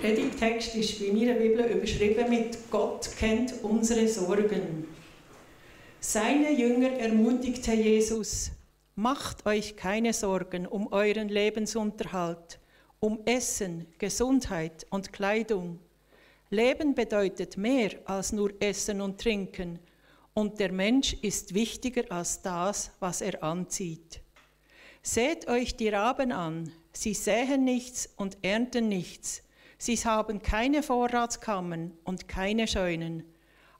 Predigtext ist bei meiner Bibel überschrieben mit Gott kennt unsere Sorgen. Seine Jünger ermutigte Jesus, macht euch keine Sorgen um euren Lebensunterhalt, um Essen, Gesundheit und Kleidung. Leben bedeutet mehr als nur Essen und Trinken, und der Mensch ist wichtiger als das, was er anzieht. Seht euch die Raben an, sie säen nichts und ernten nichts, sie haben keine Vorratskammern und keine Scheunen,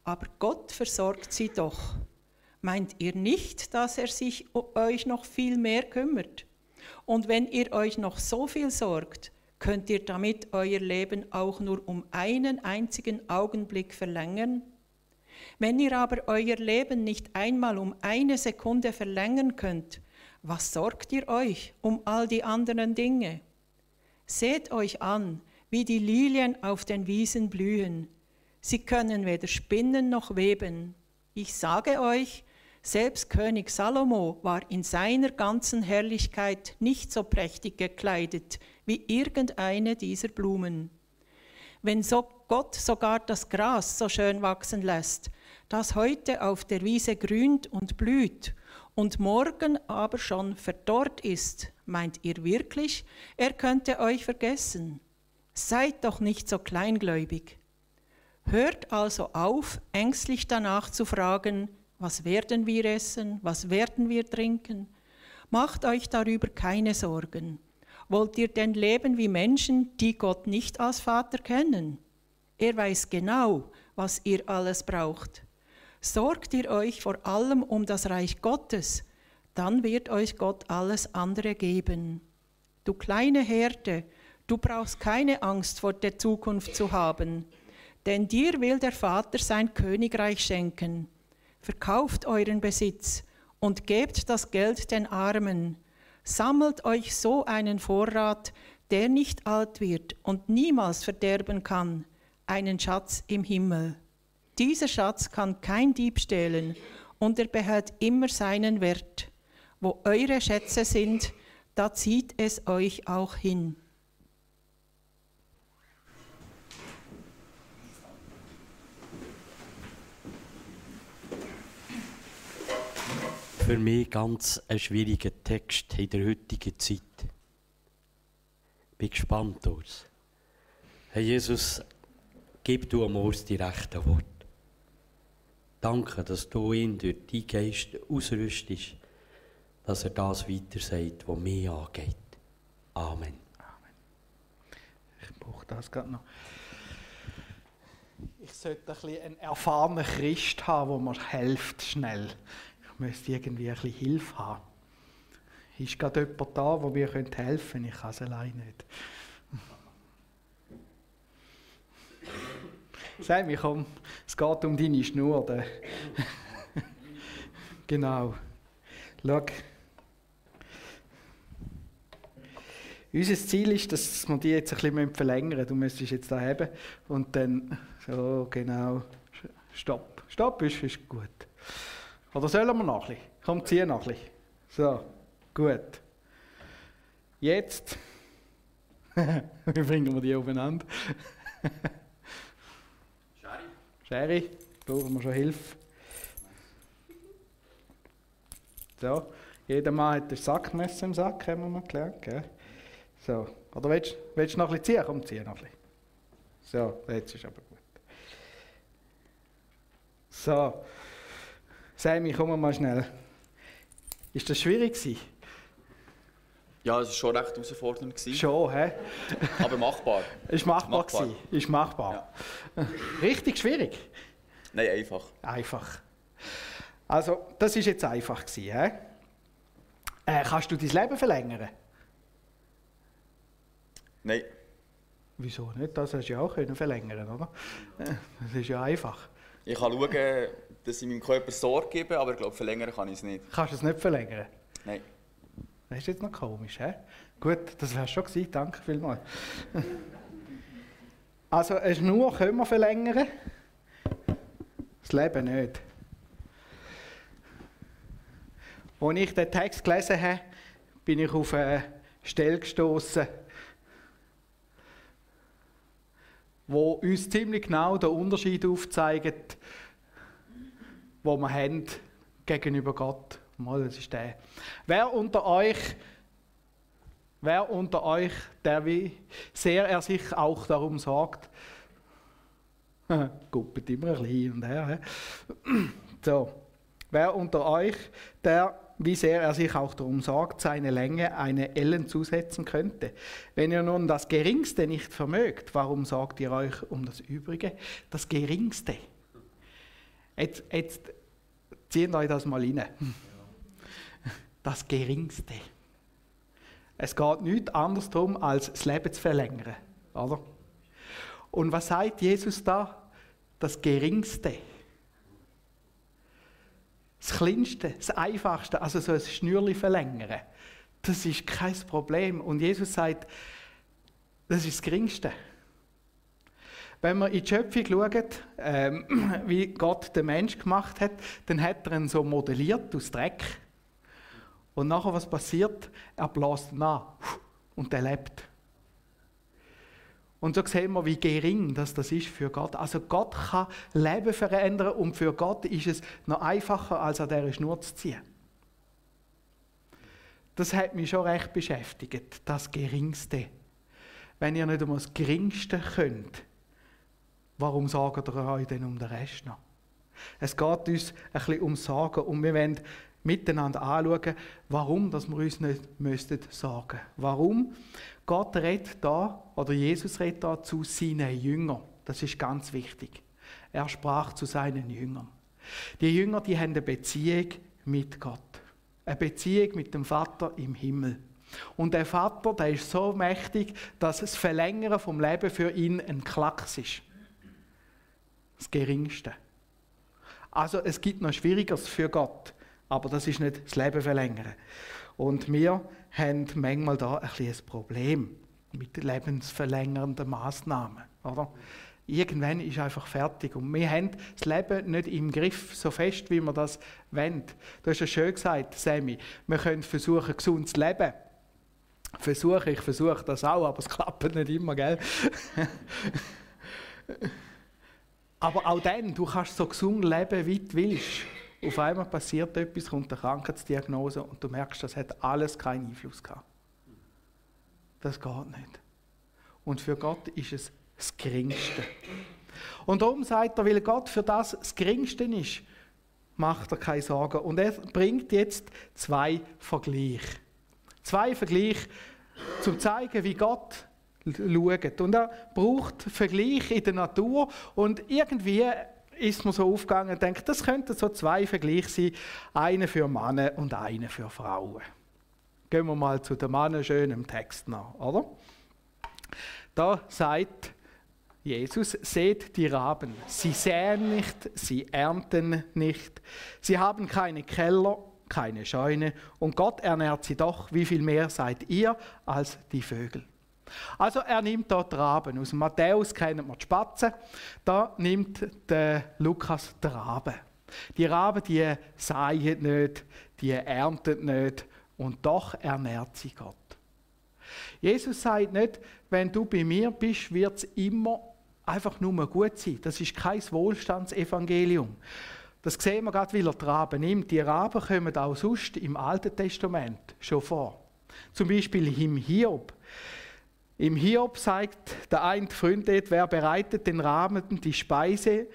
aber Gott versorgt sie doch. Meint ihr nicht, dass er sich um euch noch viel mehr kümmert? Und wenn ihr euch noch so viel sorgt, könnt ihr damit euer Leben auch nur um einen einzigen Augenblick verlängern? Wenn ihr aber euer Leben nicht einmal um eine Sekunde verlängern könnt, was sorgt ihr euch um all die anderen Dinge? Seht euch an, wie die Lilien auf den Wiesen blühen. Sie können weder spinnen noch weben. Ich sage euch, selbst König Salomo war in seiner ganzen Herrlichkeit nicht so prächtig gekleidet wie irgendeine dieser Blumen. Wenn so Gott sogar das Gras so schön wachsen lässt, das heute auf der Wiese grünt und blüht und morgen aber schon verdorrt ist, meint ihr wirklich, er könnte euch vergessen? Seid doch nicht so kleingläubig. Hört also auf, ängstlich danach zu fragen, was werden wir essen? Was werden wir trinken? Macht euch darüber keine Sorgen. Wollt ihr denn leben wie Menschen, die Gott nicht als Vater kennen? Er weiß genau, was ihr alles braucht. Sorgt ihr euch vor allem um das Reich Gottes, dann wird euch Gott alles andere geben. Du kleine Herde, du brauchst keine Angst vor der Zukunft zu haben, denn dir will der Vater sein Königreich schenken. Verkauft euren Besitz und gebt das Geld den Armen. Sammelt euch so einen Vorrat, der nicht alt wird und niemals verderben kann, einen Schatz im Himmel. Dieser Schatz kann kein Dieb stehlen und er behält immer seinen Wert. Wo eure Schätze sind, da zieht es euch auch hin. Für mich ganz ein schwieriger Text in der heutigen Zeit. Bin gespannt aus. Herr Jesus, gib du am Urs die rechten Worte. Danke, dass du ihn durch deinen Geist ausrüstest, dass er das weiter sagt, was mich angeht. Amen. Amen. Ich brauche das gerade noch. Ich sollte ein bisschen einen erfahrenen Christ haben, der mir hilft schnell müsste irgendwie ein bisschen Hilfe haben. Ist gerade jemand da, der mir helfen könnte? Ich kann es allein nicht. Sag mir, komm, es geht um deine Schnur. genau. Schau. Unser Ziel ist, dass wir die jetzt ein bisschen verlängern. Du müsstest jetzt da haben und dann so, genau. Stopp. Stopp ist, ist gut. Oder sollen wir noch ein bisschen? Komm, zieh noch ein bisschen. So, gut. Jetzt. Wie bringen wir die aufeinander? Sherry. Sherry, brauchen wir schon Hilfe. So, jeder Mann hat ein Sackmesser im Sack, haben wir mal gelernt. Gell? So, oder willst, du noch ein bisschen ziehen? Komm, zieh noch ein bisschen. So, jetzt ist aber gut. So. Sammy, komm mal schnell. Ist das schwierig gewesen? Ja, es war schon recht herausfordernd. Schon, hä? Aber machbar. ist machbar, machbar. Gewesen. Ist machbar. Ja. Richtig schwierig? Nein, einfach. Einfach. Also, das war jetzt einfach gewesen, hä? Äh, kannst du dein Leben verlängern? Nein. Wieso nicht? Das hast du ja auch können verlängern, oder? Das ist ja einfach. Ich kann schauen, dass ich meinem Körper Sorge gebe, aber ich glaube, verlängern kann ich es nicht. Kannst du es nicht verlängern? Nein. Das ist jetzt noch komisch, hä? Gut, das wär's schon gewesen. Danke vielmals. Also, eine Schnur können wir verlängern, das Leben nicht. Als ich den Text gelesen habe, bin ich auf eine Stelle gestoßen. Wo uns ziemlich genau den Unterschied aufzeigt, wo wir haben gegenüber Gott. Mal, das ist der. Wer unter euch, wer unter euch, der wie sehr er sich auch darum sorgt, guppet immer ein bisschen hin und her. So, wer unter euch, der wie sehr er sich auch darum sorgt, seine Länge eine Ellen zusetzen könnte. Wenn ihr nun das Geringste nicht vermögt, warum sorgt ihr euch um das Übrige? Das Geringste. Jetzt, jetzt zieht euch das mal rein. Das Geringste. Es geht nichts anderes darum, als das Leben zu verlängern. Oder? Und was sagt Jesus da? Das Geringste das Kleinste, das Einfachste, also so ein Schnürli verlängern, das ist kein Problem. Und Jesus sagt, das ist das Geringste. Wenn man in die Schöpfung schaut, ähm, wie Gott den Mensch gemacht hat, dann hat er ihn so modelliert aus Dreck. Und nachher, was passiert? Er bläst an und er lebt. Und so sehen wir, wie gering das, das ist für Gott. Also Gott kann Leben verändern und für Gott ist es noch einfacher, als an dieser Schnur zu ziehen. Das hat mich schon recht beschäftigt, das Geringste. Wenn ihr nicht einmal das Geringste könnt, warum sagt ihr euch denn um den Rest noch? Es geht uns ein bisschen um Sagen und wir wollen miteinander anschauen, warum dass wir uns nicht müssten sagen. Warum? Gott redet da, oder Jesus redet da zu seinen Jüngern. Das ist ganz wichtig. Er sprach zu seinen Jüngern. Die Jünger, die haben eine Beziehung mit Gott. Eine Beziehung mit dem Vater im Himmel. Und der Vater, der ist so mächtig, dass das Verlängern vom Leben für ihn ein Klacks ist. Das Geringste. Also es gibt noch Schwierigeres für Gott. Aber das ist nicht das Leben verlängern. Und wir haben manchmal da ein, ein Problem mit lebensverlängernden Massnahmen. Oder? Irgendwann ist einfach fertig. Und wir haben das Leben nicht im Griff, so fest, wie wir das wollen. Du hast ja schön gesagt, Sammy, wir können versuchen, gesund zu leben. Versuche, ich versuche das auch, aber es klappt nicht immer, gell? aber auch dann, du kannst so gesund leben, wie du willst. Auf einmal passiert etwas, kommt eine Krankheitsdiagnose und du merkst, das hat alles keinen Einfluss gehabt. Das geht nicht. Und für Gott ist es das Geringste. Und darum sagt er, weil Gott für das das Geringste ist, macht er keine Sorgen. Und er bringt jetzt zwei Vergleiche. Zwei Vergleiche, um zu zeigen, wie Gott schaut. Und er braucht Vergleiche in der Natur und irgendwie ist mir so aufgegangen und denkt, das könnten so zwei Vergleiche sein, einer für Männer und einer für Frauen. Gehen wir mal zu den Männern schön im Text nach, oder? Da sagt Jesus, seht die Raben, sie säen nicht, sie ernten nicht, sie haben keine Keller, keine Scheune und Gott ernährt sie doch, wie viel mehr seid ihr als die Vögel. Also er nimmt dort Raben. Aus Matthäus kennen wir die Spatzen. Da nimmt der Lukas die Raben. Die Raben, die säen nicht, die ernten nicht und doch ernährt sie Gott. Jesus sagt nicht, wenn du bei mir bist, wird es immer einfach nur gut sein. Das ist kein Wohlstandsevangelium. Das sehen wir gerade, weil er die Raben nimmt. Die Raben kommen auch sonst im Alten Testament schon vor. Zum Beispiel im Hiob. Im Hiob sagt der ein Freund, wer bereitet den Rahmen die Speise,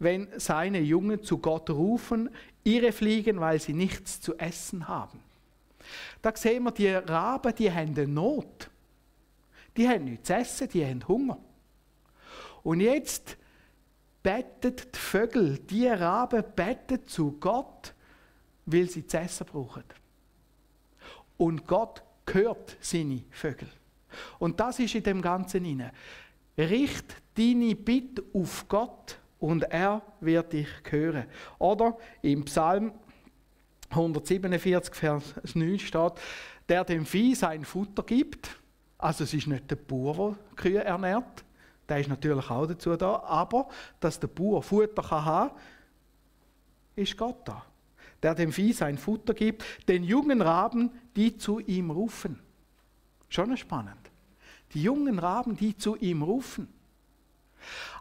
wenn seine Jungen zu Gott rufen, ihre fliegen, weil sie nichts zu essen haben. Da sehen wir, die Raben, die haben eine Not. Die haben nichts zu essen, die haben Hunger. Und jetzt bettet die Vögel, die Raben bettet zu Gott, weil sie zu essen brauchen. Und Gott hört seine Vögel. Und das ist in dem Ganzen inne. Richt deine Bitte auf Gott und er wird dich hören. Oder im Psalm 147, Vers 9 steht, der dem Vieh sein Futter gibt. Also es ist nicht der Bauer, der Kühe ernährt. Der ist natürlich auch dazu da. Aber dass der Bauer Futter kann haben ist Gott da. Der dem Vieh sein Futter gibt, den jungen Raben, die zu ihm rufen. Schon spannend. Die jungen Raben, die zu ihm rufen.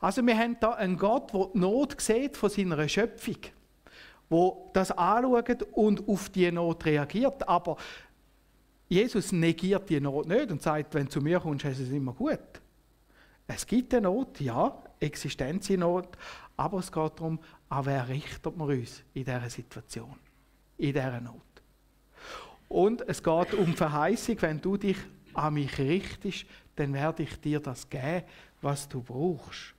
Also wir haben da einen Gott, der die Not sieht von seiner Schöpfung, wo das anschaut und auf die Not reagiert. Aber Jesus negiert die Not nicht und sagt, wenn du zu mir kommst, ist es immer gut. Es gibt eine Not, ja, Existenznot, aber es geht darum, an wer richtet man uns in dieser Situation, in dieser Not. Und es geht um Verheißung, wenn du dich an mich richtest, dann werde ich dir das geben, was du brauchst.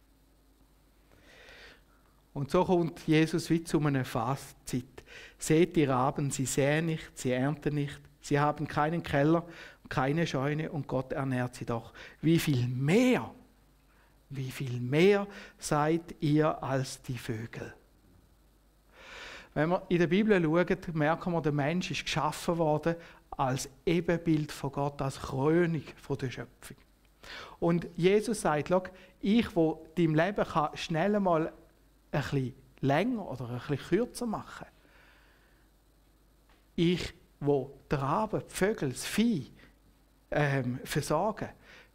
Und so kommt Jesus wie zu einem Fazit. Seht die Raben, sie säen nicht, sie ernten nicht, sie haben keinen Keller, keine Scheune und Gott ernährt sie doch. Wie viel mehr, wie viel mehr seid ihr als die Vögel? Wenn wir in der Bibel schauen, merken wir, der Mensch ist geschaffen worden als Ebenbild von Gott, als Krönung von der Schöpfung. Und Jesus sagt, ich, wo dein Leben kann schnell mal ein bisschen länger oder ein bisschen kürzer machen ich, wo die Raben, die Vögel, das Vieh ähm, versorgen,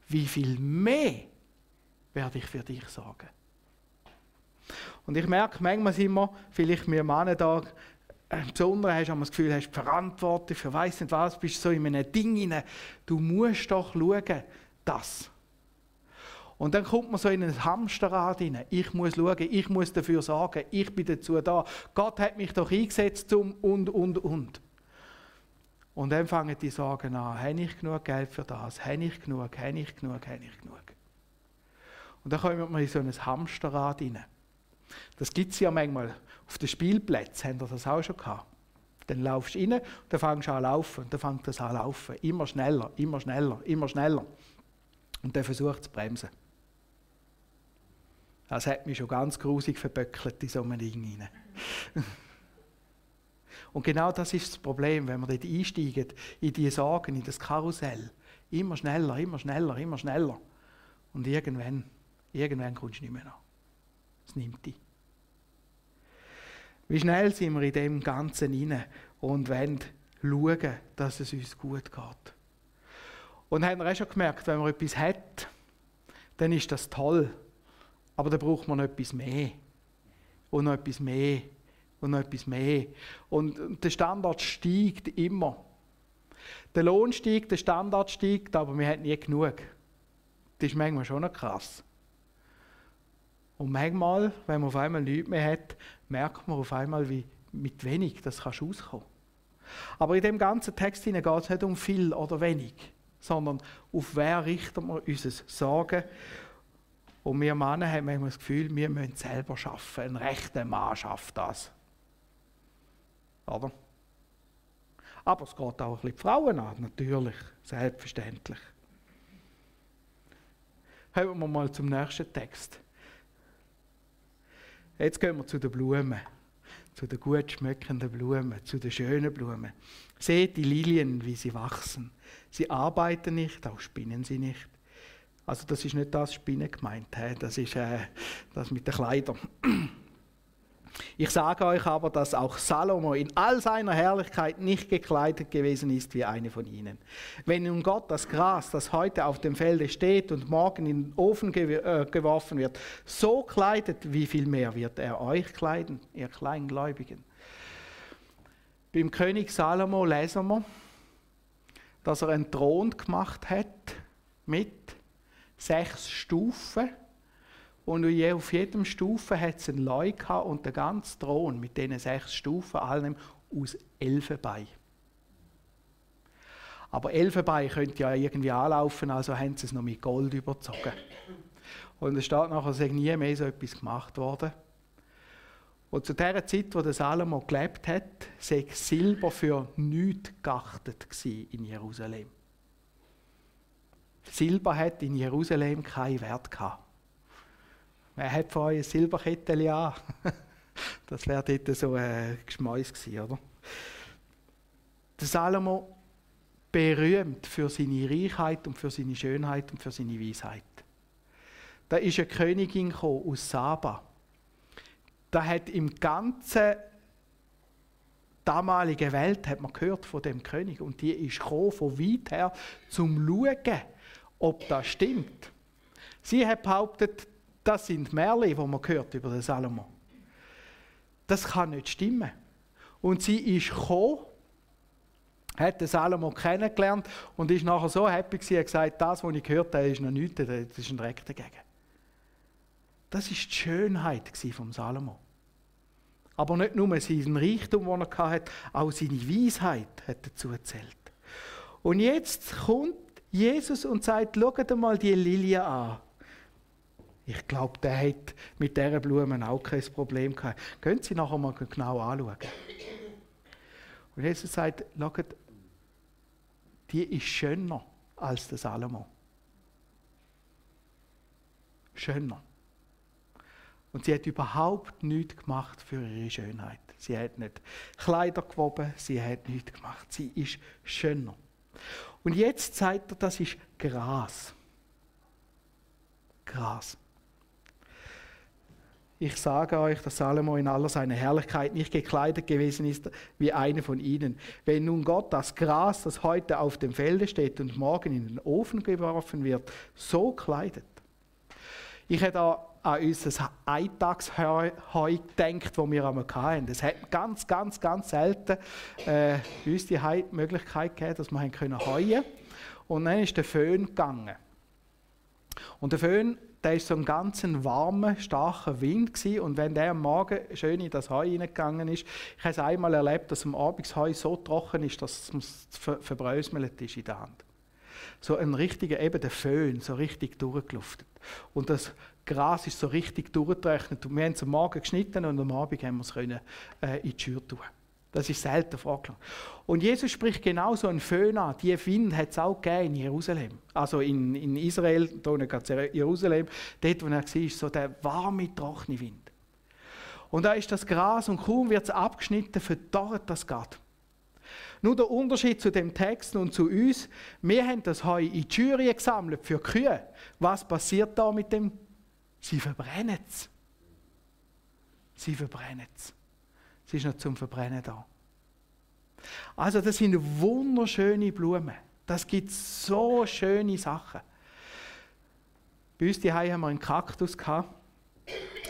wie viel mehr werde ich für dich sorgen? Und ich merke, manchmal sind wir, vielleicht wir Männer da, äh, besonders hast, du das Gefühl, hast verantwortlich für weiss nicht was, bist so in einem Ding hinein. Du musst doch schauen, das. Und dann kommt man so in ein Hamsterrad hinein. Ich muss schauen, ich muss dafür sorgen, ich bin dazu da. Gott hat mich doch eingesetzt zum und, und, und. Und dann fangen die Sorgen an, habe ich genug Geld für das, habe ich genug, habe ich genug, habe ich genug. Und dann kommt man in so ein Hamsterrad hinein. Das gibt es ja manchmal. Auf den Spielplätzen haben wir das auch schon gehabt. Dann laufst du rein dann fängst du an laufen. Dann fängt das an laufen. Immer schneller, immer schneller, immer schneller. Und dann versucht zu bremsen. Das hat mich schon ganz grusig verböckelt in so einem Ding hinein. Und genau das ist das Problem, wenn wir dort einsteigen, in die Sorgen, in das Karussell. Immer schneller, immer schneller, immer schneller. Und irgendwann, irgendwann kommst du nicht mehr nach. Es nimmt dich. Wie schnell sind wir in dem Ganzen inne und wollen schauen, dass es uns gut geht. Und haben auch schon gemerkt, wenn man etwas hat, dann ist das toll. Aber dann braucht man noch etwas mehr. Und noch etwas mehr. Und noch etwas mehr. Und der Standard steigt immer. Der Lohn steigt, der Standard steigt, aber wir haben nie genug. Das ist manchmal schon noch krass. Und manchmal, wenn man auf einmal nichts mehr hat, merkt man auf einmal, wie mit wenig das kannst auskommen. Aber in dem ganzen Text geht es nicht um viel oder wenig, sondern auf wer richtet man unser Sorgen. Und wir Männer haben manchmal das Gefühl, wir müssen selber schaffen. Ein rechter Mann schafft das. Oder? Aber es geht auch ein bisschen die Frauen an, natürlich, selbstverständlich. Hören wir mal zum nächsten Text. Jetzt gehen wir zu den Blumen, zu den gut schmeckenden Blumen, zu den schönen Blumen. Seht die Lilien, wie sie wachsen. Sie arbeiten nicht, auch spinnen sie nicht. Also das ist nicht das Spinnen gemeint, das ist äh, das mit den Kleidern. Ich sage euch aber, dass auch Salomo in all seiner Herrlichkeit nicht gekleidet gewesen ist wie eine von ihnen. Wenn nun Gott das Gras, das heute auf dem Felde steht und morgen in den Ofen äh, geworfen wird, so kleidet, wie viel mehr wird er euch kleiden, ihr Kleingläubigen? Beim König Salomo lesen wir, dass er einen Thron gemacht hat mit sechs Stufen und auf jedem Stufe hat es ein Leu und der ganze Thron mit diesen sechs Stufen, allem aus Elfenbein. Aber Elfenbein könnte ja irgendwie anlaufen, also haben sie es noch mit Gold überzogen. Und es steht nachher, es nie mehr so etwas gemacht worden. Und zu der Zeit, wo der Salomo gelebt hat, sei Silber für nichts geachtet in Jerusalem. Silber hat in Jerusalem keinen Wert gehabt. Wer hat von euch ein Silberkettchen an? Das wäre dort so ein Geschmäus gewesen, oder? Der Salomo berühmt für seine Reichheit und für seine Schönheit und für seine Weisheit. Da ist eine Königin aus Saba. Da hat im ganzen damaligen Welt hat man gehört von dem König und die ist von weit her zum schauen, ob das stimmt. Sie hat behauptet, das sind Märchen, die man hört über den Salomo. Das kann nicht stimmen. Und sie ist gekommen, hat den Salomo kennengelernt und ist nachher so happy gewesen, hat gesagt, das, was ich gehört habe, ist noch nichts, das ist ein Dreck dagegen. Das ist die Schönheit vom Salomo. Aber nicht nur sein Reichtum, den er hatte, auch seine Weisheit hat dazu erzählt. Und jetzt kommt Jesus und sagt, schaut mal die Lilie an. Ich glaube, der hat mit dieser Blumen auch kein Problem gehabt. Können Sie nachher mal genau anschauen. Und Jesus sagt, schaut, die ist schöner als der Salomo. Schöner. Und sie hat überhaupt nichts gemacht für ihre Schönheit. Sie hat nicht Kleider gewoben, sie hat nichts gemacht. Sie ist schöner. Und jetzt sagt er, das ist Gras. Gras. Ich sage euch, dass Salomo in aller seiner Herrlichkeit nicht gekleidet gewesen ist wie einer von ihnen. Wenn nun Gott das Gras, das heute auf dem Felde steht und morgen in den Ofen geworfen wird, so kleidet. Ich hätte an unser Eintagsheu gedacht, das wir einmal hatten. Es hat ganz, ganz, ganz selten äh, uns die Möglichkeit gegeben, dass wir heuen können Und dann ist der Föhn gegangen. Und der Föhn der ist so ein ganz warmer, starker Wind gewesen. und wenn der am Morgen schön in das Heu hineingegangen ist, ich habe es einmal erlebt, dass am Abend das Heu so trocken ist, dass es ver verbröselt ist in der Hand. So ein richtiger, eben der Föhn, so richtig durchgeluftet. Und das Gras ist so richtig durchgetrocknet. wir haben es am Morgen geschnitten und am Abend haben wir es können, äh, in die Tür tun. Das ist selten vorgekommen. Und Jesus spricht genau so einen Föhn an. Die Wind hat es auch gegeben in Jerusalem. Also in, in Israel, da Jerusalem, dort, wo er war, so der warme, trockene Wind. Und da ist das Gras und kaum wird es abgeschnitten, verdorrt das Gott. Nur der Unterschied zu dem Text und zu uns, wir haben das Heu in die Jury gesammelt für Kühe. Was passiert da mit dem? Sie verbrennen es. Sie verbrennen es. Sie ist noch zum Verbrennen da. Also das sind wunderschöne Blumen. Das gibt so schöne Sachen. Bei uns die haben wir einen Kaktus gehabt.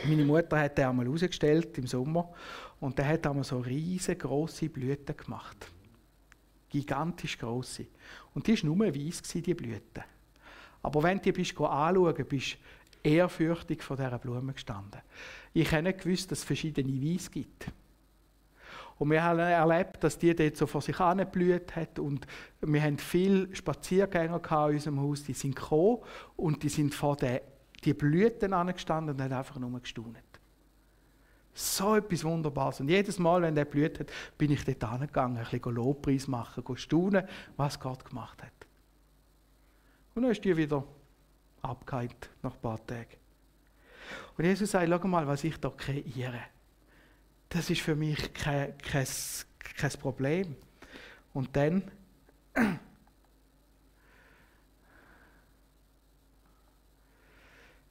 Meine Mutter hat den einmal rausgestellt im Sommer und der hat einmal so riesengroße Blüten gemacht. Gigantisch große. Und die war nur weiß, die Blüten. Aber wenn du die bist anschauen bist ehrfürchtig vor dieser Blume gestanden. Ich habe nicht gewusst, dass es verschiedene Weiß gibt. Und wir haben erlebt, dass die dort so vor sich angeblüht hat. Und wir haben viele Spaziergänger in unserem Haus, die sind gekommen und die sind vor den, die Blüten angestanden und haben einfach nur gestaunt. So etwas Wunderbares. Und jedes Mal, wenn der blüht hat, bin ich dort angegangen, ein bisschen Lobpreis machen, staunen, was Gott gemacht hat. Und dann ist die wieder abgeheilt nach ein paar Tagen. Und Jesus sagt, schau mal, was ich da kreiere das ist für mich kein, kein, kein Problem. Und dann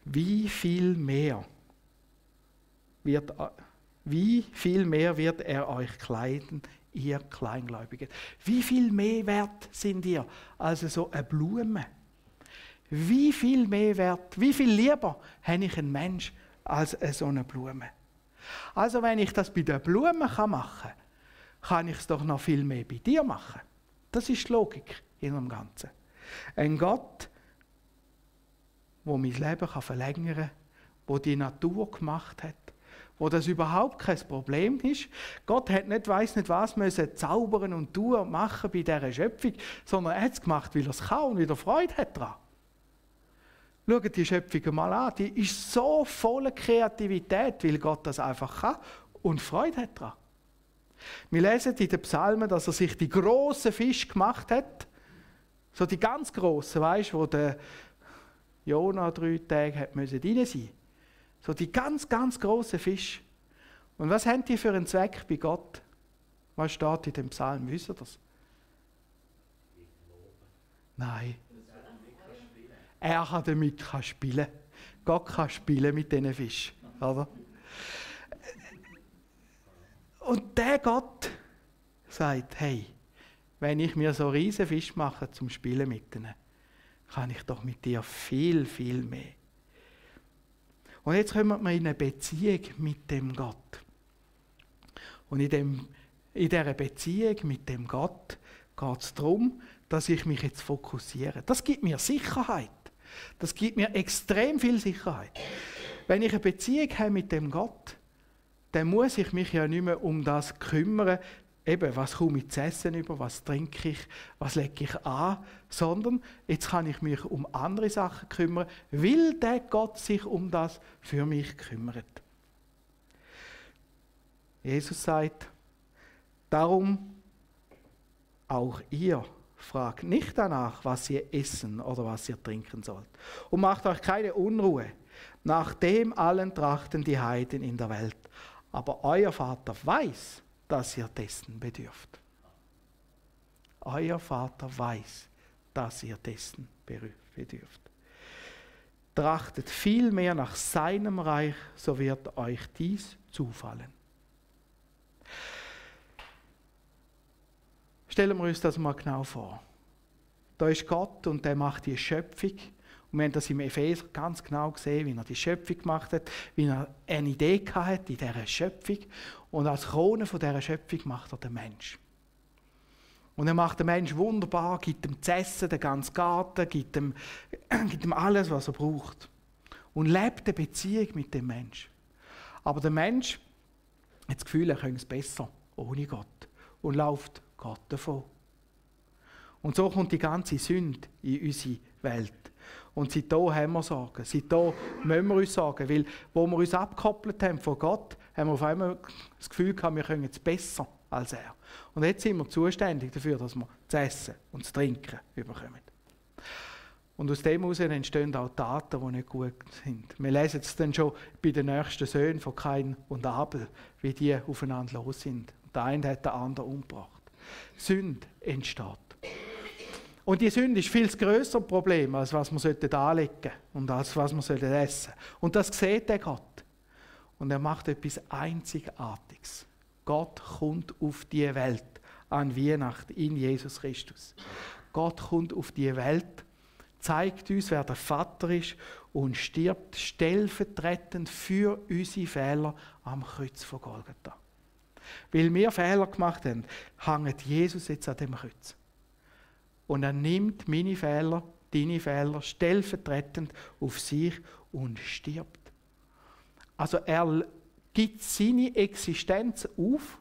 wie viel mehr wird, wie viel mehr wird er euch kleiden, ihr Kleingläubigen? Wie viel mehr wert sind ihr als so eine Blume? Wie viel mehr wert, wie viel lieber habe ich einen Mensch als so eine Blume? Also wenn ich das bei den Blumen machen kann, kann ich es doch noch viel mehr bei dir machen. Das ist die Logik in dem Ganzen. Ein Gott, wo mein Leben kann verlängern kann, wo die Natur gemacht hat, wo das überhaupt kein Problem ist. Gott hat nicht, weiß nicht was, müssen zaubern und tun und machen bei dieser Schöpfung, sondern er hat es gemacht, weil er es kann und wieder Freude hat daran. Schaut die Schöpfung mal an. Die ist so voller Kreativität, weil Gott das einfach kann und Freude hat daran. Wir lesen in den Psalmen, dass er sich die großen Fisch gemacht hat. So die ganz großen, weißt du, wo der Jona drei Tage hat müssen rein sein. So die ganz, ganz großen Fisch. Und was haben die für einen Zweck bei Gott? Was steht in dem Psalm? Wisst ihr das? Nein. Er kann damit spielen. Gott kann spielen mit diesen Fischen. Oder? Und der Gott sagt, hey, wenn ich mir so riesen Fisch mache zum Spielen mit ihnen, kann ich doch mit dir viel, viel mehr. Und jetzt kommen wir in eine Beziehung mit dem Gott. Und in, dem, in dieser Beziehung mit dem Gott geht es darum, dass ich mich jetzt fokussiere. Das gibt mir Sicherheit. Das gibt mir extrem viel Sicherheit. Wenn ich eine Beziehung habe mit dem Gott, dann muss ich mich ja nicht mehr um das kümmern, eben, was komme ich zu essen über, was trinke ich, was lege ich an, sondern jetzt kann ich mich um andere Sachen kümmern, weil der Gott sich um das für mich kümmert. Jesus sagt, darum auch ihr fragt nicht danach, was ihr essen oder was ihr trinken sollt. Und macht euch keine Unruhe. Nach dem allen trachten die Heiden in der Welt. Aber euer Vater weiß, dass ihr dessen bedürft. Euer Vater weiß, dass ihr dessen bedürft. Trachtet vielmehr nach seinem Reich, so wird euch dies zufallen. Stellen wir uns das mal genau vor. Da ist Gott und der macht die Schöpfung. Und wir haben das im Epheser ganz genau gesehen, wie er die Schöpfung gemacht hat, wie er eine Idee hatte in dieser Schöpfung. Und als Krone von dieser Schöpfung macht er den Mensch. Und er macht den Mensch wunderbar, gibt ihm zu essen, den ganzen Garten, gibt ihm, gibt ihm alles, was er braucht. Und lebt eine Beziehung mit dem Mensch. Aber der Mensch hat das Gefühl, er könnte es besser ohne Gott. Und läuft Gott davon. Und so kommt die ganze Sünde in unsere Welt. Und seitdem haben wir Sorgen. Seitdem müssen wir uns sagen, weil wo wir uns abgekoppelt haben von Gott, haben wir auf einmal das Gefühl gehabt, wir können es besser als er. Und jetzt sind wir zuständig dafür, dass wir zu essen und zu trinken bekommen. Und aus dem heraus entstehen auch Taten, die nicht gut sind. Wir lesen es dann schon bei den nächsten Söhnen von Kain und Abel, wie die aufeinander los sind. Der eine hat den anderen umgebracht. Sünde entsteht. Und die Sünde ist viel größer Problem, als was man anlegen sollte und als was man essen sollte. Und das sieht der Gott. Und er macht etwas Einzigartiges. Gott kommt auf die Welt an Weihnachten in Jesus Christus. Gott kommt auf die Welt, zeigt uns, wer der Vater ist und stirbt stellvertretend für unsere Fehler am Kreuz von Golgatha. Weil wir Fehler gemacht haben, hängt Jesus jetzt an dem Kreuz. Und er nimmt meine Fehler, deine Fehler stellvertretend auf sich und stirbt. Also er gibt seine Existenz auf,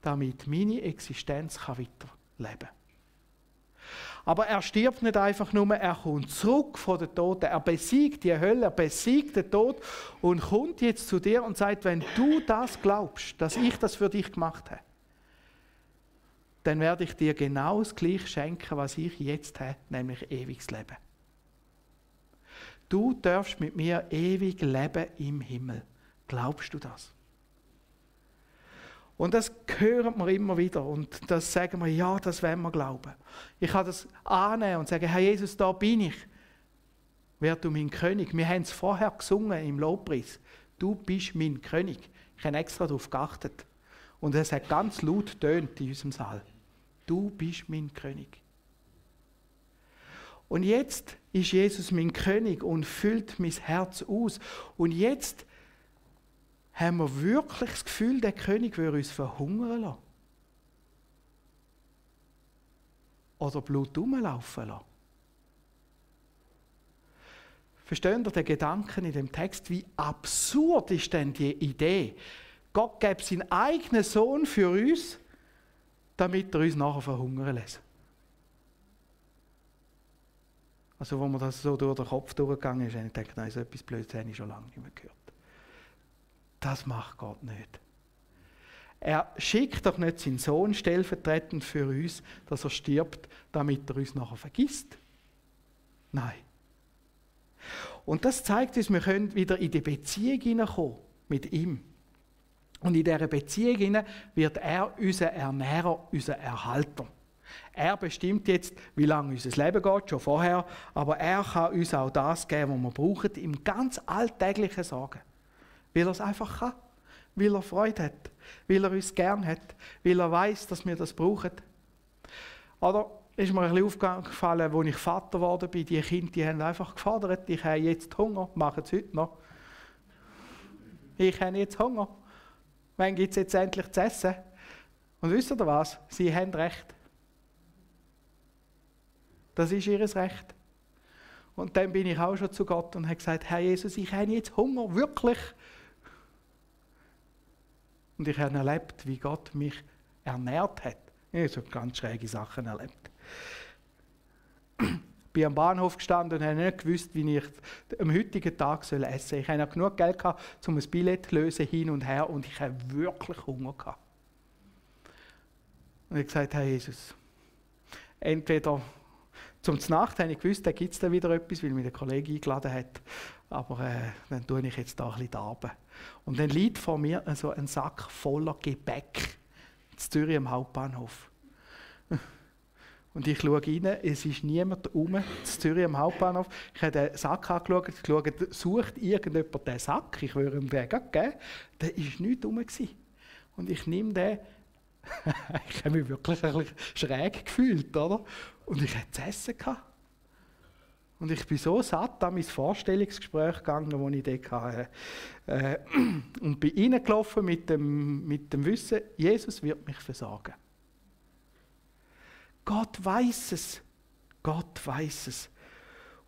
damit meine Existenz weiterleben kann. Aber er stirbt nicht einfach nur, er kommt zurück von den Toten. Er besiegt die Hölle, er besiegt den Tod und kommt jetzt zu dir und sagt, wenn du das glaubst, dass ich das für dich gemacht habe, dann werde ich dir genau das Gleiche schenken, was ich jetzt habe, nämlich ewiges Leben. Du darfst mit mir ewig leben im Himmel. Glaubst du das? Und das hören wir immer wieder und das sagen wir, ja, das wollen wir glauben. Ich kann das annehmen und sagen, Herr Jesus, da bin ich. Werd du mein König. Wir haben es vorher gesungen im Lobpreis. Du bist mein König. Ich habe extra darauf geachtet. Und es hat ganz laut tönt in unserem Saal. Du bist mein König. Und jetzt ist Jesus mein König und füllt mein Herz aus. Und jetzt haben wir wirklich das Gefühl, der König würde uns verhungern lassen? Oder Blut rumlaufen lassen? Verstehen ihr den Gedanken in dem Text? Wie absurd ist denn die Idee? Gott gäbe seinen eigenen Sohn für uns, damit er uns nachher verhungern lässt. Also, wo mir das so durch den Kopf durchgegangen ist, habe ich gedacht, nein, so etwas Blödes habe ich schon lange nicht mehr gehört. Das macht Gott nicht. Er schickt doch nicht seinen Sohn stellvertretend für uns, dass er stirbt, damit er uns nachher vergisst. Nein. Und das zeigt uns, wir können wieder in die Beziehung hineinkommen mit ihm. Und in dieser Beziehung wird er unser Ernährer, unser Erhalter. Er bestimmt jetzt, wie lange unser Leben geht, schon vorher, aber er kann uns auch das geben, was wir brauchen, im ganz alltäglichen Sorgen. Weil er es einfach kann. Weil er Freude hat. Weil er uns gern hat. Weil er weiß, dass wir das brauchen. Oder ist mir ein bisschen aufgefallen, als ich Vater geworden bin, die Kinder die haben einfach gefordert, ich habe jetzt Hunger, machen es heute noch. ich habe jetzt Hunger. Wann gibt es jetzt endlich zu essen? Und wisst ihr was? Sie haben recht. Das ist ihr Recht. Und dann bin ich auch schon zu Gott und habe gesagt, Herr Jesus, ich habe jetzt Hunger, wirklich. Und ich habe erlebt, wie Gott mich ernährt hat. Ich habe ganz schräge Sachen erlebt. Ich bin am Bahnhof gestanden und habe nicht gewusst, wie ich am heutigen Tag essen soll. Ich hatte genug Geld, gehabt, um ein Billett zu lösen, hin und her, und ich hatte wirklich Hunger. Gehabt. Und ich habe gesagt, Herr Jesus, entweder zum Nacht habe ich gewusst, da gibt es wieder etwas, weil mich der Kollege eingeladen hat. Aber äh, dann tue ich jetzt da ein bisschen Arbeit. Und dann liegt vor mir so ein Sack voller Gebäck in Zürich am Hauptbahnhof. Und ich schaue rein, es ist niemand um, in Zürich am Hauptbahnhof. Ich habe den Sack angeschaut, geschaut, sucht irgendjemand den Sack? Ich würde ihm den geben. Der war nicht rum. Und ich nehme den ich habe mich wirklich ein bisschen schräg gefühlt, oder? Und ich hatte zu essen. Gehabt. Und ich bin so satt an mein Vorstellungsgespräch gegangen, das ich dort hatte. Äh, und bin reingelaufen mit dem, mit dem Wissen, Jesus wird mich versorgen. Gott weiß es. Gott weiß es.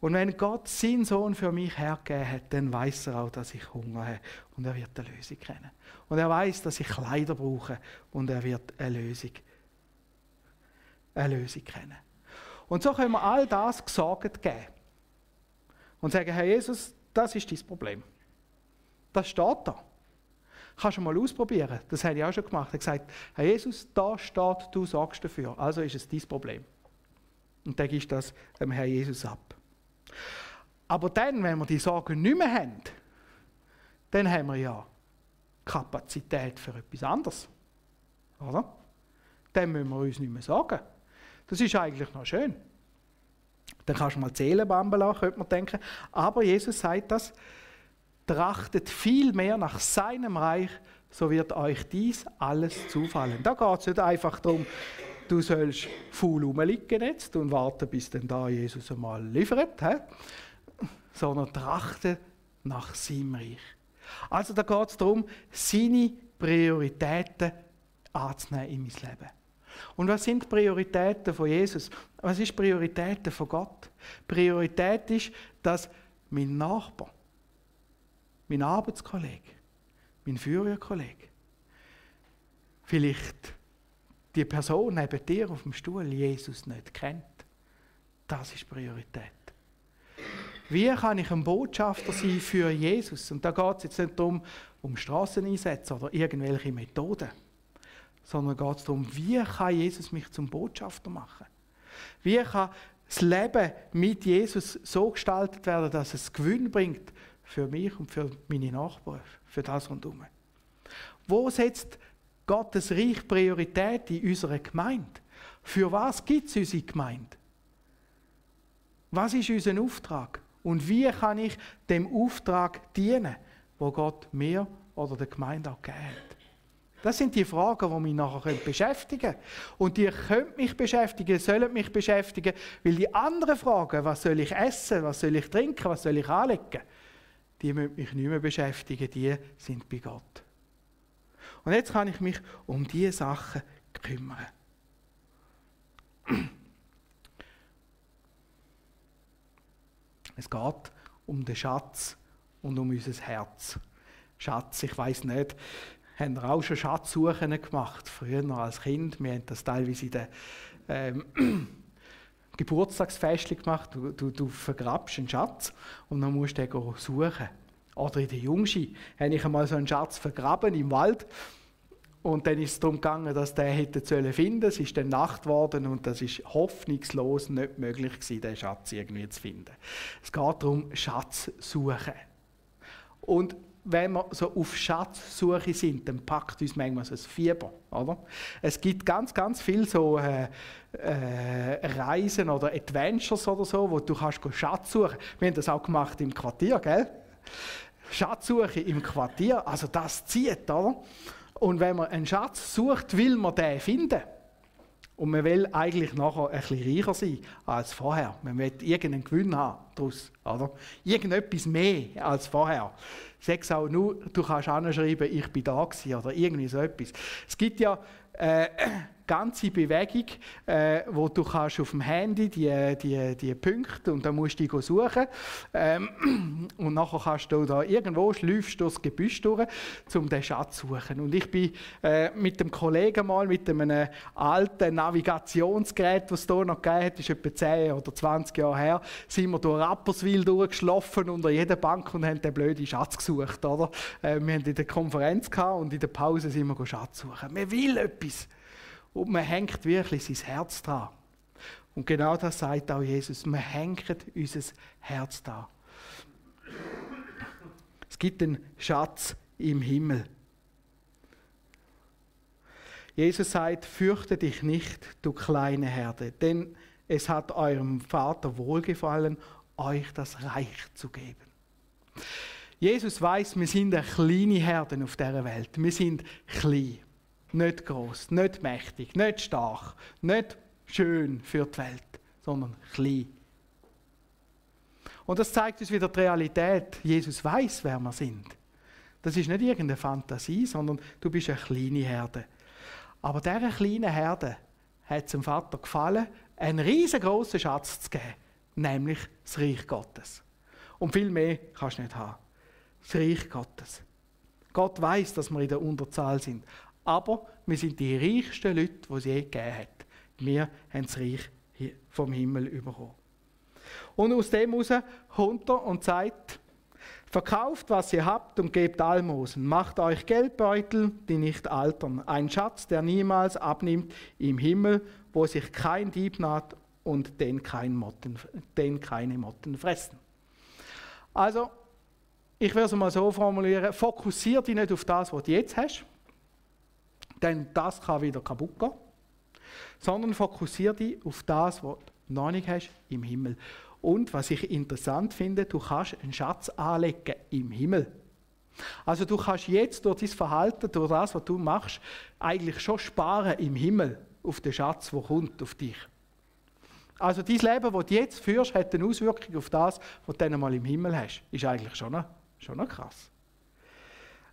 Und wenn Gott seinen Sohn für mich hergegeben hat, dann weiß er auch, dass ich Hunger habe und er wird eine Lösung kennen. Und er weiß, dass ich Kleider brauche und er wird eine Lösung, eine Lösung kennen. Und so können wir all das gesorgt geben und sagen, Herr Jesus, das ist dein Problem. Das steht da. Kannst du mal ausprobieren. Das habe ich auch schon gemacht. Ich habe gesagt, Herr Jesus, da steht, du sorgst dafür. Also ist es dein Problem. Und dann gibst das dem Herrn Jesus ab. Aber dann, wenn wir die Sorgen nicht mehr haben, dann haben wir ja Kapazität für etwas anderes. Oder? Dann müssen wir uns nicht mehr sagen. Das ist eigentlich noch schön. Dann kannst du mal zählen, Bambala, könnte man denken. Aber Jesus sagt das, trachtet viel mehr nach seinem Reich, so wird euch dies alles zufallen. Da geht es nicht einfach darum, du sollst faul rumliegen jetzt und warten, bis dann da Jesus einmal liefert, he? sondern trachte nach seinem Reich. Also da geht es darum, seine Prioritäten anzunehmen in mein Leben. Und was sind die Prioritäten von Jesus? Was ist die Prioritäten von Gott? Priorität ist, dass mein Nachbar, mein Arbeitskollege, mein Führerkollege, vielleicht die Person neben dir auf dem Stuhl Jesus nicht kennt. Das ist Priorität. Wie kann ich ein Botschafter sein für Jesus? Und da geht es jetzt nicht darum, um Straßeneinsätze oder irgendwelche Methoden, sondern geht es darum, wie kann Jesus mich zum Botschafter machen? Wie kann das Leben mit Jesus so gestaltet werden, dass es Gewinn bringt für mich und für meine Nachbarn, für das rundherum? Wo setzt Gottes Reich Priorität in unserer Gemeinde. Für was gibt es unsere Gemeinde? Was ist unser Auftrag? Und wie kann ich dem Auftrag dienen, wo Gott mir oder der Gemeinde auch gegeben hat? Das sind die Fragen, die mich nachher beschäftigen können. Und die können mich beschäftigen, sollen mich beschäftigen, weil die anderen Fragen, was soll ich essen, was soll ich trinken, was soll ich anlegen, die müssen mich nicht mehr beschäftigen, die sind bei Gott. Und jetzt kann ich mich um diese Sachen kümmern. Es geht um den Schatz und um unser Herz. Schatz, ich weiß nicht, haben wir auch schon Schatzsuchen gemacht, früher noch als Kind. Wir haben das teilweise in den ähm, Geburtstagsfestchen gemacht. Du, du, du vergrabst einen Schatz und dann musst du den suchen. Oder in der Jungschi habe ich einmal so einen Schatz vergraben im Wald. Und dann ist es darum gegangen, dass der hätte sollen finden. Es ist dann Nacht geworden und das ist hoffnungslos nicht möglich gewesen, den Schatz irgendwie zu finden. Es geht darum, Schatz suchen. Und wenn wir so auf Schatzsuche sind, dann packt uns manchmal so ein Fieber, oder? Es gibt ganz, ganz viele so äh, äh, Reisen oder Adventures oder so, wo du kannst Schatz suchen. Wir haben das auch gemacht im Quartier, gell? Schatzsuche im Quartier, also das zieht, oder? Und wenn man einen Schatz sucht, will man den finden. Und man will eigentlich nachher ein bisschen reicher sein als vorher. Man will irgendeinen Gewinn haben daraus, oder? Irgendetwas mehr als vorher. Sag auch nur, du kannst anschreiben, ich bin da gewesen, oder irgendwie so etwas. Es gibt ja äh, ganze Bewegung, äh, wo du kannst auf dem Handy die, die, die Punkte und dann musst du die suchen ähm, und nachher kannst du da irgendwo schläufst durchs Gebüsch durch, um den Schatz zu suchen. Und ich bin äh, mit dem Kollegen mal mit einem alten Navigationsgerät, das es hier noch gegeben hat, ist etwa 10 oder 20 Jahre her, sind wir durch Rapperswil durchgeschlafen unter jeder Bank und haben den blöden Schatz gesucht. Oder? Äh, wir haben in der Konferenz gehabt und in der Pause sind wir Schatz suchen. Man will etwas. Und man hängt wirklich sein Herz dran. Und genau das sagt auch Jesus. Man hängt unser Herz dran. Es gibt einen Schatz im Himmel. Jesus sagt, fürchte dich nicht, du kleine Herde, denn es hat eurem Vater wohlgefallen, euch das Reich zu geben. Jesus weiß, wir sind eine kleine Herde auf dieser Welt. Wir sind klein. Nicht groß, nicht mächtig, nicht stark, nicht schön für die Welt, sondern klein. Und das zeigt uns wieder die Realität. Jesus weiß, wer wir sind. Das ist nicht irgendeine Fantasie, sondern du bist eine kleine Herde. Aber dieser kleinen Herde hat es dem Vater gefallen, einen riesengroßen Schatz zu geben, nämlich das Reich Gottes. Und viel mehr kannst du nicht haben. Das Reich Gottes. Gott weiß, dass wir in der Unterzahl sind, aber wir sind die reichsten Leute, die es je gegeben hat. Wir haben das Reich vom Himmel bekommen. Und aus dem heraus kommt er und sagt, Verkauft, was ihr habt und gebt Almosen. Macht euch Geldbeutel, die nicht altern. Ein Schatz, der niemals abnimmt im Himmel, wo sich kein Dieb naht und den, kein Motten, den keine Motten fressen. Also, ich würde es mal so formulieren, fokussiert dich nicht auf das, was du jetzt hast, denn das kann wieder kaputt gehen. Sondern fokussiere dich auf das, was du noch nicht hast, im Himmel. Und was ich interessant finde, du kannst einen Schatz anlegen im Himmel. Also du kannst jetzt durch dein Verhalten, durch das, was du machst, eigentlich schon sparen im Himmel auf den Schatz, der kommt auf dich. Also dein Leben, das du jetzt führst, hat eine Auswirkung auf das, was du dann mal im Himmel hast. Ist eigentlich schon schon krass.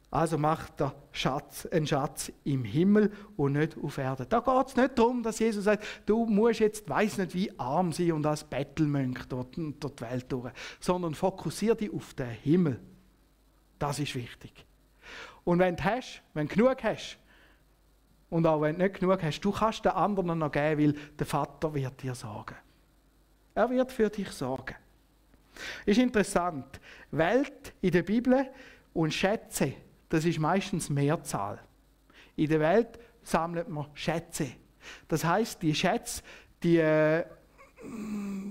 Also macht der Schatz einen Schatz im Himmel und nicht auf Erden. Da geht es nicht darum, dass Jesus sagt, du musst jetzt, weiß nicht wie, arm sein und als Bettelmönch dort, dort die Welt durch, sondern fokussiere dich auf den Himmel. Das ist wichtig. Und wenn du hast, wenn du genug hast, und auch wenn du nicht genug hast, du kannst den anderen noch geben, weil der Vater wird dir sorgen. Er wird für dich sorgen. Ist interessant. Welt in der Bibel und Schätze das ist meistens Mehrzahl. In der Welt sammelt man Schätze. Das heißt, die Schätze, die äh,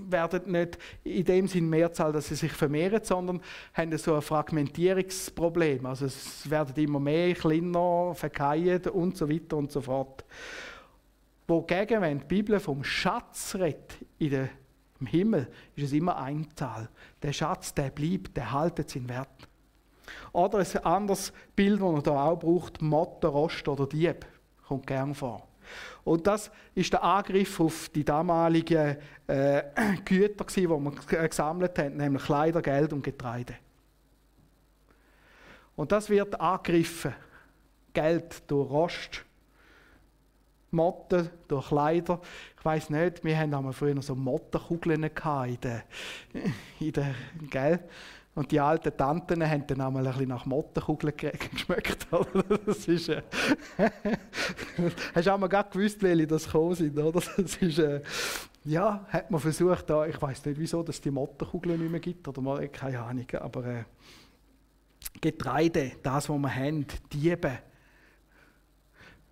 werden nicht in dem Sinn Mehrzahl, dass sie sich vermehren, sondern haben so ein Fragmentierungsproblem. Also es werden immer mehr, kleiner, verkehren und so weiter und so fort. Wogegen, wenn die Bibel vom Schatz redet in der, im Himmel, ist es immer Einzahl. Der Schatz, der bleibt, der haltet seinen Wert. Oder ein anderes Bild, das man hier auch braucht, Motte, Rost oder Dieb, kommt gern vor. Und das ist der Angriff auf die damaligen äh, Güter, die man gesammelt hat, nämlich Kleider, Geld und Getreide. Und das wird angegriffen. Geld durch Rost, Motten durch Kleider. Ich weiß nicht, wir haben früher so Mottenkugeln in der, in der gell? Und die alten Tanten haben dann einmal ein bisschen nach Mottenkugeln geschmeckt. das ist, äh, hast du auch mal gewusst, welche das gekommen sind, oder? Das ist, äh, ja, hat man versucht, da, ich weiß nicht wieso, dass die Mottenkugeln nicht mehr gibt, oder mal, keine Ahnung, aber äh, Getreide, das, was wir haben, Diebe.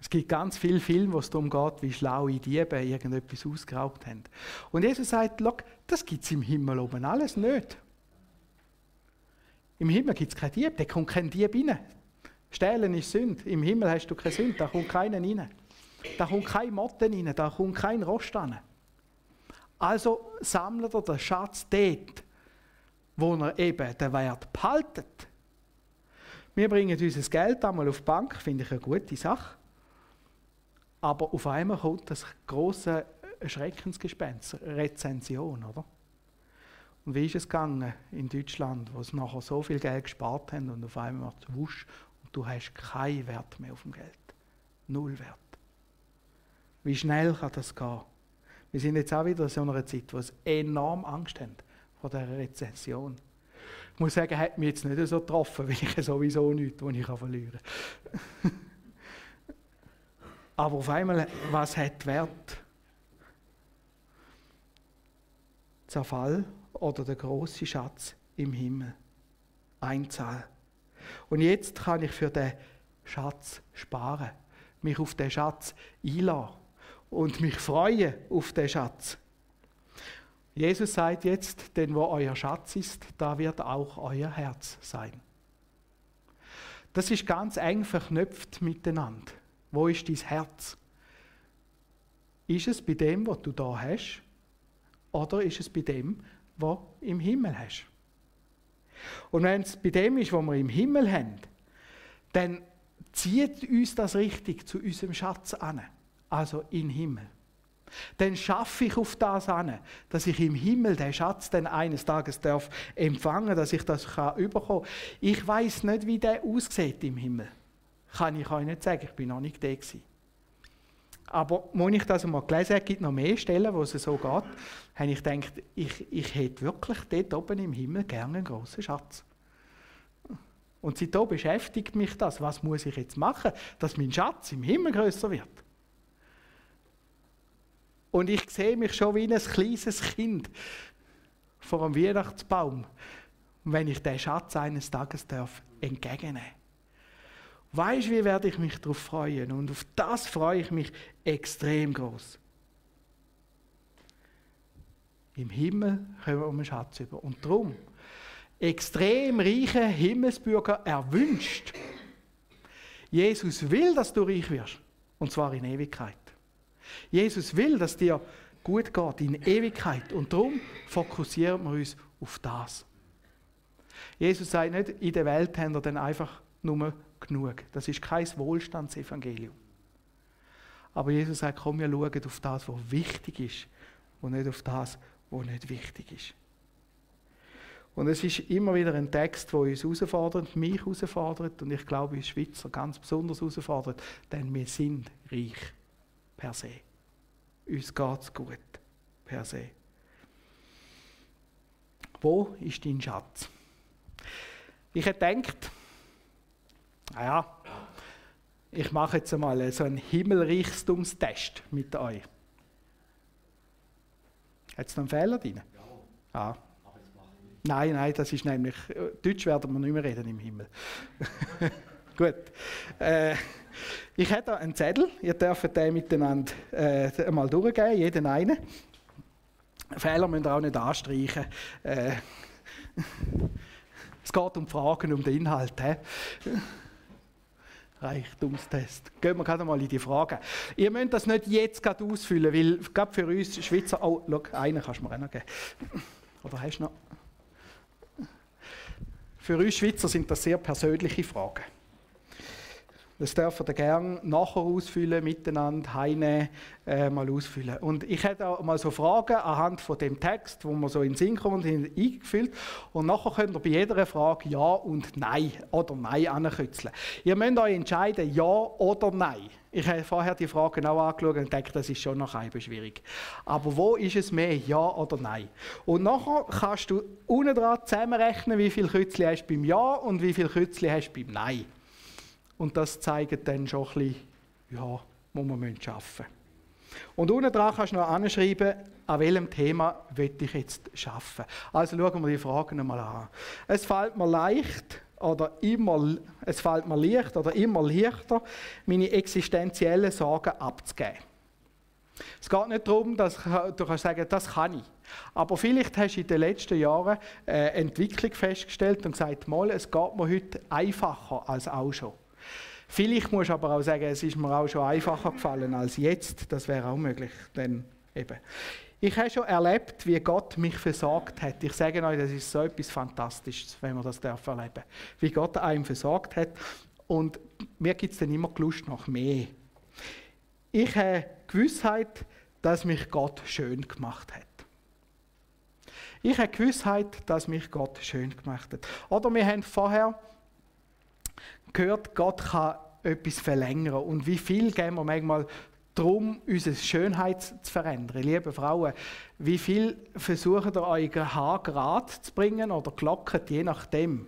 Es gibt ganz viele Filme, wo es darum geht, wie schlaue Diebe irgendetwas ausgeraubt haben. Und Jesus sagt, das gibt es im Himmel oben alles nicht. Im Himmel gibt es keinen Dieb, da kommt kein Dieb rein. Stehlen ist Sünde. Im Himmel hast du keine Sünde, da kommt keiner rein. Da kommt kein Motten rein, da kommt kein Rost rein. Also sammelt er den Schatz dort, wo er eben den Wert behaltet. Wir bringen unser Geld einmal auf die Bank, finde ich eine gute Sache. Aber auf einmal kommt das große Schreckensgespenst, Rezension, oder? Und wie ist es gegangen in Deutschland, wo sie nachher so viel Geld gespart haben und auf einmal macht es wusch und du hast keinen Wert mehr auf dem Geld. Null Wert. Wie schnell kann das gehen? Wir sind jetzt auch wieder in so einer Zeit, wo sie enorm Angst haben vor dieser Rezession. Ich muss sagen, hat mich jetzt nicht so getroffen, weil ich sowieso nichts, was ich verlieren kann. Aber auf einmal, was hat Wert? Zerfall oder der große Schatz im Himmel. Einzahl. Und jetzt kann ich für den Schatz sparen, mich auf den Schatz einladen und mich freuen auf den Schatz. Jesus sagt jetzt, denn wo euer Schatz ist, da wird auch euer Herz sein. Das ist ganz eng verknüpft miteinander. Wo ist dein Herz? Ist es bei dem, was du da hast? Oder ist es bei dem, was du im Himmel hast? Und wenn es bei dem ist, was wir im Himmel haben, dann zieht uns das richtig zu unserem Schatz an, also in den Himmel. Dann schaffe ich auf das an, dass ich im Himmel den Schatz dann eines Tages darf empfangen, dass ich das kann. Ich weiß nicht, wie der aussieht im Himmel kann ich euch nicht sagen, ich bin noch nicht da gewesen. Aber als ich das einmal gelesen habe, gibt noch mehr Stellen, wo es so geht, habe ich gedacht, ich, ich hätte wirklich dort oben im Himmel gerne einen grossen Schatz. Und seitdem beschäftigt mich das, was muss ich jetzt machen, dass mein Schatz im Himmel größer wird. Und ich sehe mich schon wie ein kleines Kind vor einem Weihnachtsbaum, wenn ich den Schatz eines Tages darf entgegennehmen darf. Weißt du, wie werde ich mich darauf freuen? Und auf das freue ich mich extrem groß. Im Himmel kommen wir um einen Schatz über. Und darum, extrem reiche Himmelsbürger erwünscht. Jesus will, dass du reich wirst. Und zwar in Ewigkeit. Jesus will, dass dir gut geht in Ewigkeit. Und darum fokussieren wir uns auf das. Jesus sagt nicht, in der Welt haben wir dann einfach nur genug. Das ist kein Wohlstandsevangelium. Aber Jesus sagt, komm, wir schauen auf das, was wichtig ist und nicht auf das, was nicht wichtig ist. Und es ist immer wieder ein Text, der uns herausfordert, mich herausfordert und ich glaube, uns Schweizer ganz besonders herausfordert, denn wir sind reich per se. Uns geht es gut per se. Wo ist dein Schatz? Ich hätte gedacht, naja, ich mache jetzt einmal so einen Himmelreichstumstest mit euch. Hat es noch einen Fehler drin? Ja. Ah. Nein, nein, das ist nämlich. Deutsch werden wir nicht mehr reden im Himmel. Gut. Äh, ich habe hier einen Zettel. Ihr dürft den miteinander äh, einmal durchgehen, jeden einen. Fehler müsst ihr auch nicht anstreichen. Äh, es geht um Fragen, um den Inhalt. He? Reichtumstest. Gehen wir gerade mal in die Frage. Ihr müsst das nicht jetzt gerade ausfüllen, weil gerade für uns Schweizer. Oh, schau, einen kannst du mir noch geben. Oder hast du noch? Für uns Schweizer sind das sehr persönliche Fragen. Das dürfen ihr gerne nachher ausfüllen, miteinander, heine äh, mal ausfüllen. Und ich hätte auch mal so Fragen anhand von dem Text, wo man so in den Sinn kommt, eingefüllt. Und nachher könnt ihr bei jeder Frage Ja und Nein oder Nein ankürzeln. Ihr müsst euch entscheiden, Ja oder Nein. Ich habe vorher die Fragen auch angeschaut und denke, das ist schon noch ein schwierig. Aber wo ist es mehr, ja oder nein? Und nachher kannst du unten dran zusammenrechnen, wie viel Kürzli hast du beim Ja und wie viel Kürzli hast du beim Nein. Und das zeigt dann schon ein bisschen, ja, wo wir arbeiten müssen. Und unten dran kannst du noch anschreiben, an welchem Thema will ich jetzt arbeiten. Also schauen wir die Fragen einmal an. Es fällt mir leicht oder immer, es fällt mir leicht oder immer leichter, meine existenziellen Sorgen abzugeben. Es geht nicht darum, dass du kannst sagen, das kann ich. Aber vielleicht hast du in den letzten Jahren äh, Entwicklung festgestellt und gesagt, mal, es geht mir heute einfacher als auch schon. Vielleicht muss du aber auch sagen, es ist mir auch schon einfacher gefallen als jetzt. Das wäre auch möglich. Denn eben. Ich habe schon erlebt, wie Gott mich versorgt hat. Ich sage euch, das ist so etwas Fantastisches, wenn man das darf erleben Wie Gott einem versorgt hat. Und mir gibt es dann immer die Lust nach mehr. Ich habe Gewissheit, dass mich Gott schön gemacht hat. Ich habe Gewissheit, dass mich Gott schön gemacht hat. Oder wir haben vorher gehört, Gott kann etwas verlängern. Und wie viel geben wir manchmal darum, unsere Schönheit zu verändern. Liebe Frauen, wie viel versucht ihr, euer Haar gerade zu bringen oder glocket, je nachdem.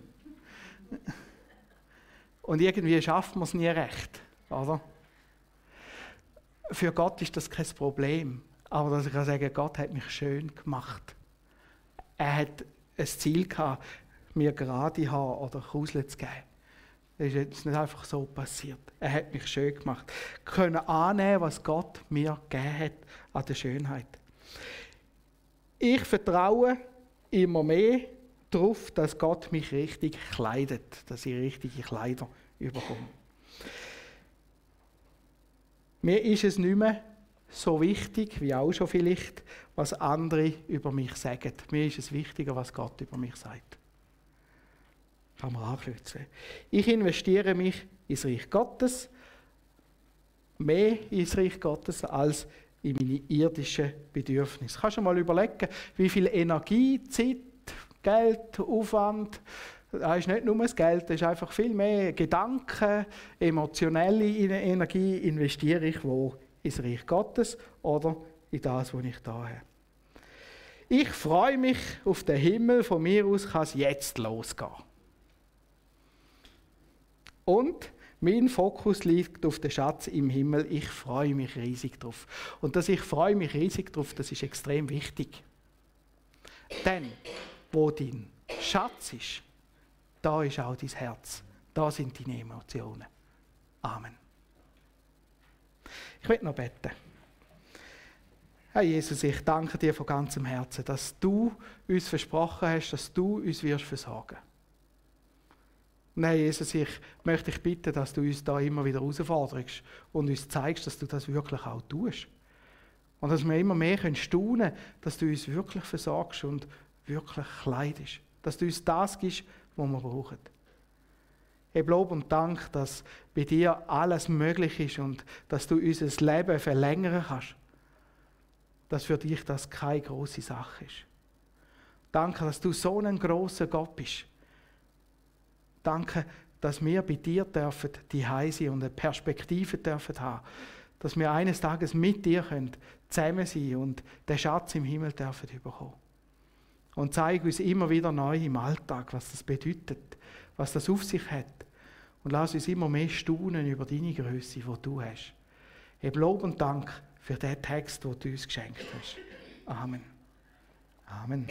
Und irgendwie schafft man es nie recht, oder? Für Gott ist das kein Problem. Aber dass ich kann sagen, Gott hat mich schön gemacht. Er hat ein Ziel gehabt, mir gerade Haar oder Krusel zu geben. Das ist jetzt nicht einfach so passiert. Er hat mich schön gemacht. Können annehmen, was Gott mir gegeben hat an der Schönheit. Ich vertraue immer mehr darauf, dass Gott mich richtig kleidet, dass ich richtige Kleider überkomme. Mir ist es nicht mehr so wichtig, wie auch schon vielleicht, was andere über mich sagen. Mir ist es wichtiger, was Gott über mich sagt. Kann man anknüpfen. Ich investiere mich ins Reich Gottes, mehr ins Reich Gottes als in meine irdischen Bedürfnisse. Kannst du mal überlegen, wie viel Energie, Zeit, Geld, Aufwand, das ist nicht nur das Geld, das ist einfach viel mehr Gedanken, emotionelle Energie investiere ich wo ins Reich Gottes oder in das, was ich da habe. Ich freue mich auf den Himmel, von mir aus kann es jetzt losgehen. Und mein Fokus liegt auf den Schatz im Himmel. Ich freue mich riesig drauf. Und dass ich freue mich riesig drauf, das ist extrem wichtig. Denn wo dein Schatz ist, da ist auch dein Herz. Da sind deine Emotionen. Amen. Ich will noch beten. Herr Jesus, ich danke dir von ganzem Herzen, dass du uns versprochen hast, dass du uns wirst versorgen. Nein, Jesus, ich möchte dich bitten, dass du uns da immer wieder herausforderst und uns zeigst, dass du das wirklich auch tust. Und dass wir immer mehr staunen können, dass du uns wirklich versorgst und wirklich kleidest. Dass du uns das gibst, was wir brauchen. Ich Lob und Dank, dass bei dir alles möglich ist und dass du unser Leben verlängern kannst. Dass für dich das keine große Sache ist. Danke, dass du so ein großer Gott bist. Danke, dass wir bei dir dürfen die Heise und eine Perspektive dürfen haben, dass wir eines Tages mit dir können, zusammen sein und den Schatz im Himmel dürfen bekommen. Und zeig uns immer wieder neu im Alltag, was das bedeutet, was das auf sich hat. Und lass uns immer mehr staunen über deine Größe, die du hast. Ich Lob und Dank für den Text, den du uns geschenkt hast. Amen. Amen.